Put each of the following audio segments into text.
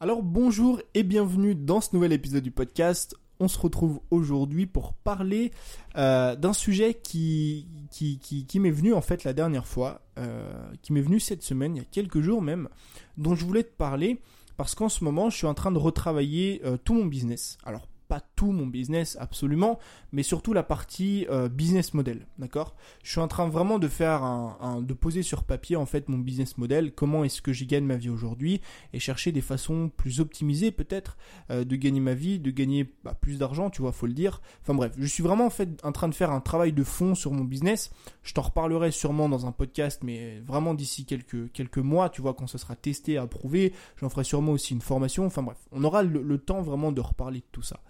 Alors bonjour et bienvenue dans ce nouvel épisode du podcast. On se retrouve aujourd'hui pour parler euh, d'un sujet qui, qui, m'est venu en fait la dernière fois, euh, qui m'est venu cette semaine, il y a quelques jours même, dont je voulais te parler parce qu'en ce moment je suis en train de retravailler euh, tout mon business. Alors pas tout mon business absolument, mais surtout la partie euh, business model, d'accord? Je suis en train vraiment de faire un, de poser sur papier en fait mon business model, comment est-ce que j'y gagne ma vie aujourd'hui et chercher des façons plus optimisées peut-être euh, de gagner ma vie, de gagner bah, plus d'argent, tu vois, faut le dire. Enfin bref, je suis vraiment en fait en train de faire un travail de fond sur mon business. Je t'en reparlerai sûrement dans un podcast, mais vraiment d'ici quelques quelques mois, tu vois, quand ce sera testé, approuvé, j'en ferai sûrement aussi une formation. Enfin bref, on aura le temps vraiment de reparler de tout ça.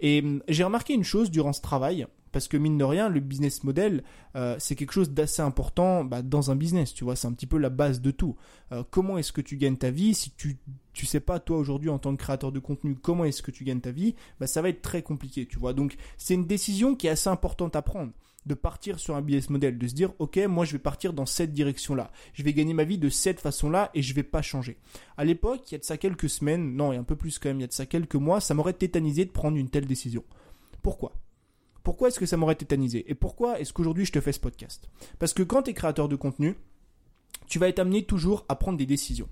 Et hum, j'ai remarqué une chose durant ce travail, parce que mine de rien, le business model, euh, c'est quelque chose d'assez important bah, dans un business, tu vois, c'est un petit peu la base de tout. Euh, comment est-ce que tu gagnes ta vie Si tu tu sais pas toi aujourd'hui en tant que créateur de contenu comment est-ce que tu gagnes ta vie, bah ça va être très compliqué, tu vois. Donc c'est une décision qui est assez importante à prendre de partir sur un business model, de se dire ok moi je vais partir dans cette direction-là, je vais gagner ma vie de cette façon-là et je vais pas changer. À l'époque, il y a de ça quelques semaines, non, a un peu plus quand même, il y a de ça quelques mois, ça m'aurait tétanisé de prendre une telle décision. Pourquoi? Pourquoi est-ce que ça m'aurait tétanisé? Et pourquoi est-ce qu'aujourd'hui je te fais ce podcast? Parce que quand tu es créateur de contenu, tu vas être amené toujours à prendre des décisions.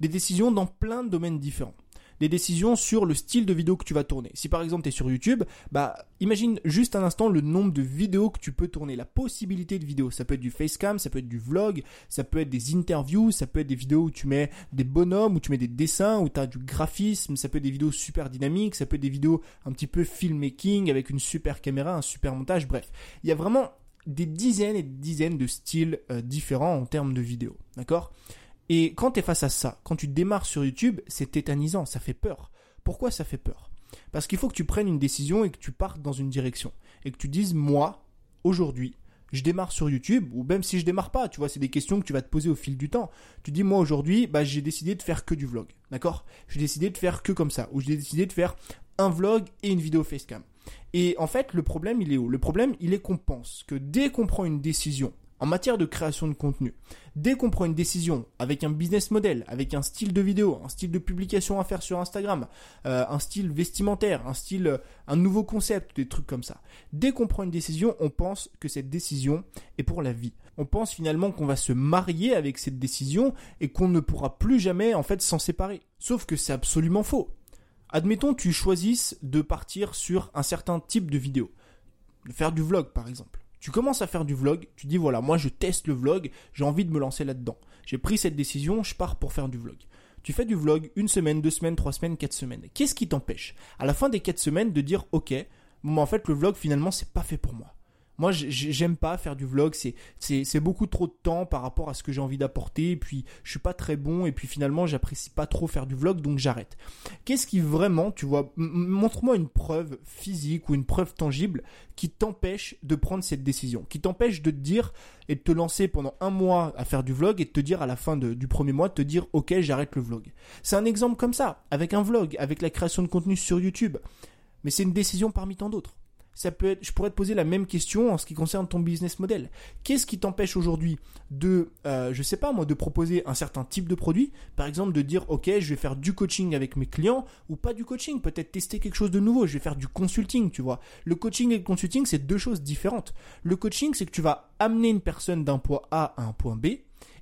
Des décisions dans plein de domaines différents des décisions sur le style de vidéo que tu vas tourner. Si par exemple tu es sur YouTube, bah imagine juste un instant le nombre de vidéos que tu peux tourner, la possibilité de vidéos. Ça peut être du facecam, ça peut être du vlog, ça peut être des interviews, ça peut être des vidéos où tu mets des bonhommes, où tu mets des dessins, où tu as du graphisme, ça peut être des vidéos super dynamiques, ça peut être des vidéos un petit peu filmmaking avec une super caméra, un super montage, bref. Il y a vraiment des dizaines et des dizaines de styles euh, différents en termes de vidéos, d'accord? Et quand tu es face à ça, quand tu démarres sur YouTube, c'est tétanisant, ça fait peur. Pourquoi ça fait peur? Parce qu'il faut que tu prennes une décision et que tu partes dans une direction. Et que tu dises, moi, aujourd'hui, je démarre sur YouTube, ou même si je démarre pas, tu vois, c'est des questions que tu vas te poser au fil du temps. Tu dis, moi aujourd'hui, bah, j'ai décidé de faire que du vlog, d'accord? J'ai décidé de faire que comme ça, ou j'ai décidé de faire un vlog et une vidéo facecam. Et en fait, le problème, il est où? Le problème, il est qu'on pense que dès qu'on prend une décision en matière de création de contenu, dès qu'on prend une décision avec un business model, avec un style de vidéo, un style de publication à faire sur Instagram, euh, un style vestimentaire, un style, euh, un nouveau concept, des trucs comme ça. Dès qu'on prend une décision, on pense que cette décision est pour la vie. On pense finalement qu'on va se marier avec cette décision et qu'on ne pourra plus jamais en fait s'en séparer. Sauf que c'est absolument faux. Admettons tu choisisses de partir sur un certain type de vidéo, de faire du vlog par exemple. Tu commences à faire du vlog, tu dis voilà, moi je teste le vlog, j'ai envie de me lancer là-dedans. J'ai pris cette décision, je pars pour faire du vlog. Tu fais du vlog une semaine, deux semaines, trois semaines, quatre semaines. Qu'est-ce qui t'empêche? À la fin des quatre semaines de dire ok, bon en fait le vlog finalement c'est pas fait pour moi. Moi, j'aime pas faire du vlog. C'est beaucoup trop de temps par rapport à ce que j'ai envie d'apporter. Et puis, je suis pas très bon. Et puis, finalement, j'apprécie pas trop faire du vlog, donc j'arrête. Qu'est-ce qui vraiment, tu vois, montre-moi une preuve physique ou une preuve tangible qui t'empêche de prendre cette décision, qui t'empêche de te dire et de te lancer pendant un mois à faire du vlog et de te dire à la fin du premier mois, de te dire, ok, j'arrête le vlog. C'est un exemple comme ça, avec un vlog, avec la création de contenu sur YouTube. Mais c'est une décision parmi tant d'autres ça peut être, je pourrais te poser la même question en ce qui concerne ton business model. Qu'est-ce qui t'empêche aujourd'hui de, euh, je sais pas moi, de proposer un certain type de produit, par exemple de dire ok, je vais faire du coaching avec mes clients ou pas du coaching, peut-être tester quelque chose de nouveau, je vais faire du consulting, tu vois. Le coaching et le consulting c'est deux choses différentes. Le coaching c'est que tu vas amener une personne d'un point A à un point B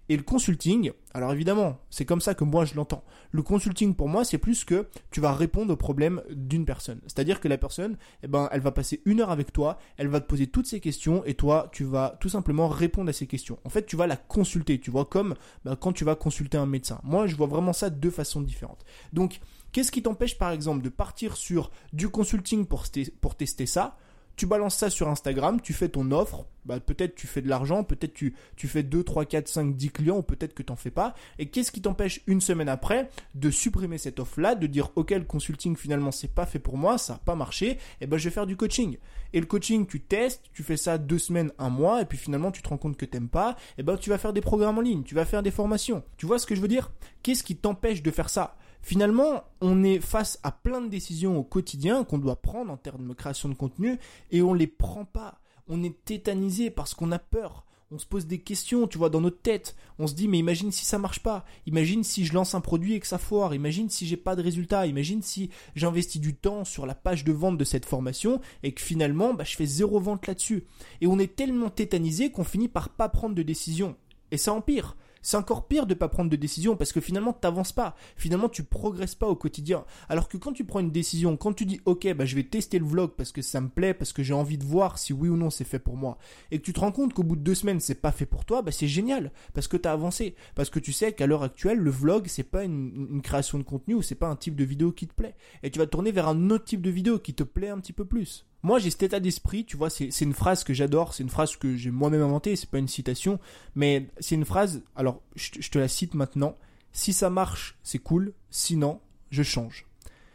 et le consulting, alors évidemment, c'est comme ça que moi je l'entends. Le consulting pour moi, c'est plus que tu vas répondre aux problèmes d'une personne. C'est-à-dire que la personne, eh ben, elle va passer une heure avec toi, elle va te poser toutes ces questions et toi, tu vas tout simplement répondre à ces questions. En fait, tu vas la consulter. Tu vois comme ben, quand tu vas consulter un médecin. Moi, je vois vraiment ça de deux façons différentes. Donc, qu'est-ce qui t'empêche par exemple de partir sur du consulting pour tester ça tu balances ça sur Instagram, tu fais ton offre, bah peut-être tu fais de l'argent, peut-être tu, tu fais 2, 3, 4, 5, 10 clients, ou peut-être que t'en fais pas. Et qu'est-ce qui t'empêche une semaine après de supprimer cette offre-là, de dire ok le consulting finalement c'est pas fait pour moi, ça a pas marché, et eh ben je vais faire du coaching. Et le coaching tu testes, tu fais ça deux semaines, un mois, et puis finalement tu te rends compte que t'aimes pas, et eh ben tu vas faire des programmes en ligne, tu vas faire des formations. Tu vois ce que je veux dire? Qu'est-ce qui t'empêche de faire ça? Finalement, on est face à plein de décisions au quotidien qu'on doit prendre en termes de création de contenu et on les prend pas. On est tétanisé parce qu'on a peur. on se pose des questions, tu vois, dans notre tête. On se dit, mais imagine si ça marche pas. Imagine si je lance un produit et que ça foire. Imagine si j'ai pas de résultat. Imagine si j'investis du temps sur la page de vente de cette formation et que finalement, bah, je fais zéro vente là-dessus. Et on est tellement tétanisé qu'on finit par pas prendre de décision. Et ça empire. C'est encore pire de pas prendre de décision parce que finalement tu t'avances pas. Finalement tu progresses pas au quotidien. Alors que quand tu prends une décision, quand tu dis ok bah je vais tester le vlog parce que ça me plaît, parce que j'ai envie de voir si oui ou non c'est fait pour moi, et que tu te rends compte qu'au bout de deux semaines c'est pas fait pour toi, bah c'est génial parce que t'as avancé, parce que tu sais qu'à l'heure actuelle le vlog c'est pas une, une, création de contenu ou c'est pas un type de vidéo qui te plaît, et tu vas te tourner vers un autre type de vidéo qui te plaît un petit peu plus. Moi, j'ai cet état d'esprit, tu vois, c'est une phrase que j'adore, c'est une phrase que j'ai moi-même inventée, c'est pas une citation, mais c'est une phrase, alors je, te la cite maintenant, si ça marche, c'est cool, sinon, je change.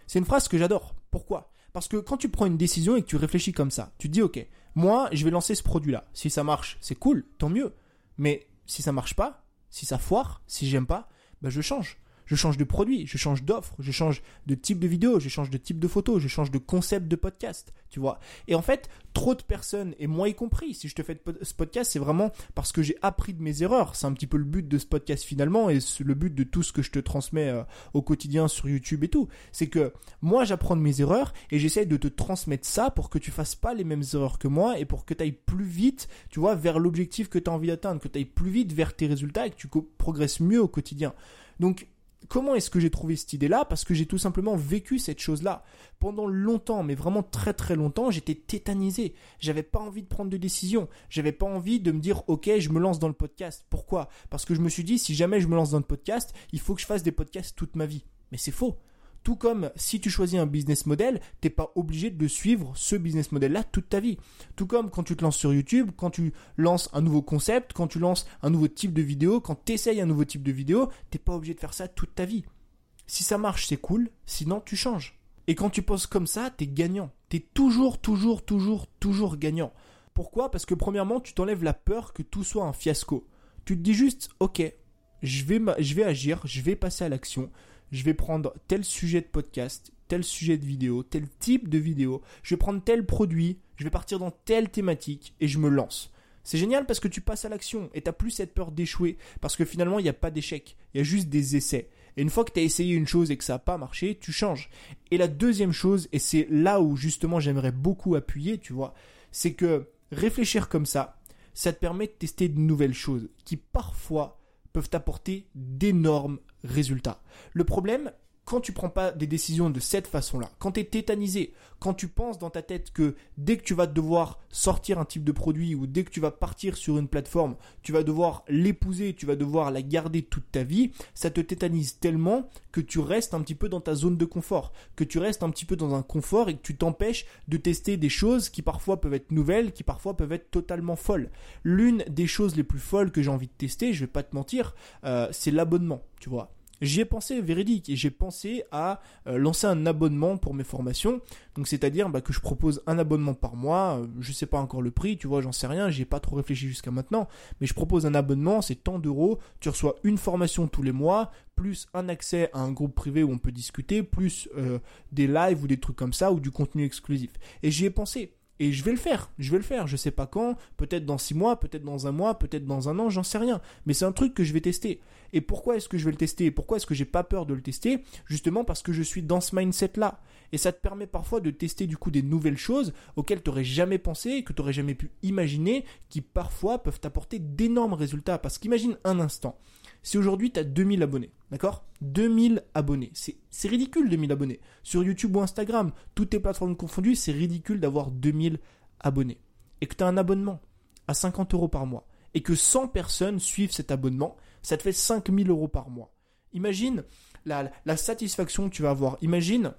C'est une phrase que j'adore. Pourquoi? Parce que quand tu prends une décision et que tu réfléchis comme ça, tu te dis, ok, moi, je vais lancer ce produit-là. Si ça marche, c'est cool, tant mieux. Mais si ça marche pas, si ça foire, si j'aime pas, bah je change je change de produit, je change d'offre, je change de type de vidéo, je change de type de photo, je change de concept de podcast, tu vois. Et en fait, trop de personnes, et moi y compris, si je te fais ce podcast, c'est vraiment parce que j'ai appris de mes erreurs. C'est un petit peu le but de ce podcast finalement, et le but de tout ce que je te transmets euh, au quotidien sur YouTube et tout. C'est que moi j'apprends de mes erreurs, et j'essaie de te transmettre ça pour que tu fasses pas les mêmes erreurs que moi, et pour que tu ailles plus vite, tu vois, vers l'objectif que tu as envie d'atteindre, que tu ailles plus vite vers tes résultats et que tu progresses mieux au quotidien. Donc, Comment est-ce que j'ai trouvé cette idée-là? Parce que j'ai tout simplement vécu cette chose-là. Pendant longtemps, mais vraiment très très longtemps, j'étais tétanisé. J'avais pas envie de prendre de décision. J'avais pas envie de me dire, ok, je me lance dans le podcast. Pourquoi? Parce que je me suis dit, si jamais je me lance dans le podcast, il faut que je fasse des podcasts toute ma vie. Mais c'est faux. Tout comme si tu choisis un business model, t'es pas obligé de suivre ce business model-là toute ta vie. Tout comme quand tu te lances sur YouTube, quand tu lances un nouveau concept, quand tu lances un nouveau type de vidéo, quand tu essayes un nouveau type de vidéo, t'es pas obligé de faire ça toute ta vie. Si ça marche, c'est cool, sinon tu changes. Et quand tu penses comme ça, t'es gagnant. T'es toujours, toujours, toujours, toujours gagnant. Pourquoi? Parce que premièrement, tu t'enlèves la peur que tout soit un fiasco. Tu te dis juste, ok, je vais, je vais agir, je vais passer à l'action, je vais prendre tel sujet de podcast, tel sujet de vidéo, tel type de vidéo, je vais prendre tel produit, je vais partir dans telle thématique et je me lance. C'est génial parce que tu passes à l'action et t'as plus cette peur d'échouer parce que finalement il n'y a pas d'échec, il y a juste des essais. Et une fois que tu as essayé une chose et que ça n'a pas marché, tu changes. Et la deuxième chose, et c'est là où justement j'aimerais beaucoup appuyer, tu vois, c'est que réfléchir comme ça, ça te permet de tester de nouvelles choses qui parfois peuvent apporter d'énormes résultats. Le problème, quand tu prends pas des décisions de cette façon-là, quand tu es tétanisé, quand tu penses dans ta tête que dès que tu vas devoir sortir un type de produit ou dès que tu vas partir sur une plateforme, tu vas devoir l'épouser, tu vas devoir la garder toute ta vie, ça te tétanise tellement que tu restes un petit peu dans ta zone de confort, que tu restes un petit peu dans un confort et que tu t'empêches de tester des choses qui parfois peuvent être nouvelles, qui parfois peuvent être totalement folles. L'une des choses les plus folles que j'ai envie de tester, je vais pas te mentir, euh, c'est l'abonnement, tu vois. J'y ai pensé véridique et j'ai pensé à euh, lancer un abonnement pour mes formations. Donc c'est-à-dire bah, que je propose un abonnement par mois. Euh, je sais pas encore le prix, tu vois, j'en sais rien. J'y ai pas trop réfléchi jusqu'à maintenant, mais je propose un abonnement, c'est tant d'euros. Tu reçois une formation tous les mois, plus un accès à un groupe privé où on peut discuter, plus euh, des lives ou des trucs comme ça ou du contenu exclusif. Et j'y ai pensé. Et je vais le faire, je vais le faire, je sais pas quand, peut-être dans six mois, peut-être dans un mois, peut-être dans un an, j'en sais rien. Mais c'est un truc que je vais tester. Et pourquoi est-ce que je vais le tester? Pourquoi est-ce que j'ai pas peur de le tester? Justement parce que je suis dans ce mindset-là. Et ça te permet parfois de tester du coup des nouvelles choses auxquelles tu n'aurais jamais pensé, que tu n'aurais jamais pu imaginer, qui parfois peuvent t'apporter d'énormes résultats. Parce qu'imagine un instant, si aujourd'hui tu as 2000 abonnés, d'accord? 2000 abonnés, c'est ridicule 2000 abonnés. Sur YouTube ou Instagram, toutes tes plateformes confondues, c'est ridicule d'avoir 2000 abonnés. Et que tu as un abonnement à 50 euros par mois. Et que 100 personnes suivent cet abonnement, ça te fait 5000 euros par mois. Imagine la, la satisfaction que tu vas avoir. Imagine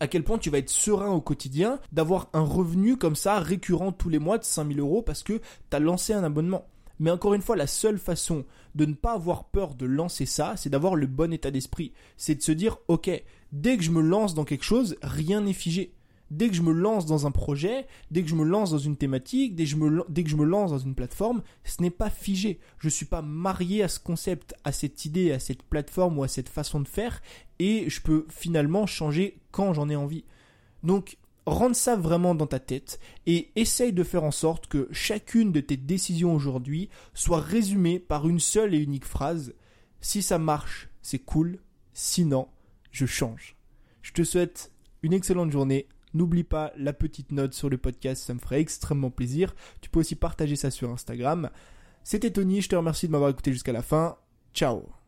à quel point tu vas être serein au quotidien d'avoir un revenu comme ça récurrent tous les mois de 5000 euros parce que tu as lancé un abonnement. Mais encore une fois, la seule façon de ne pas avoir peur de lancer ça, c'est d'avoir le bon état d'esprit. C'est de se dire, ok, dès que je me lance dans quelque chose, rien n'est figé dès que je me lance dans un projet, dès que je me lance dans une thématique, dès que je me, lance dans une plateforme, ce n'est pas figé. Je ne suis pas marié à ce concept, à cette idée, à cette plateforme ou à cette façon de faire et je peux finalement changer quand j'en ai envie. Donc, rentre ça vraiment dans ta tête et essaye de faire en sorte que chacune de tes décisions aujourd'hui soit résumée par une seule et unique phrase. Si ça marche, c'est cool. Sinon, je change. Je te souhaite une excellente journée. N'oublie pas la petite note sur le podcast, ça me ferait extrêmement plaisir. Tu peux aussi partager ça sur Instagram. C'était Tony, je te remercie de m'avoir écouté jusqu'à la fin. Ciao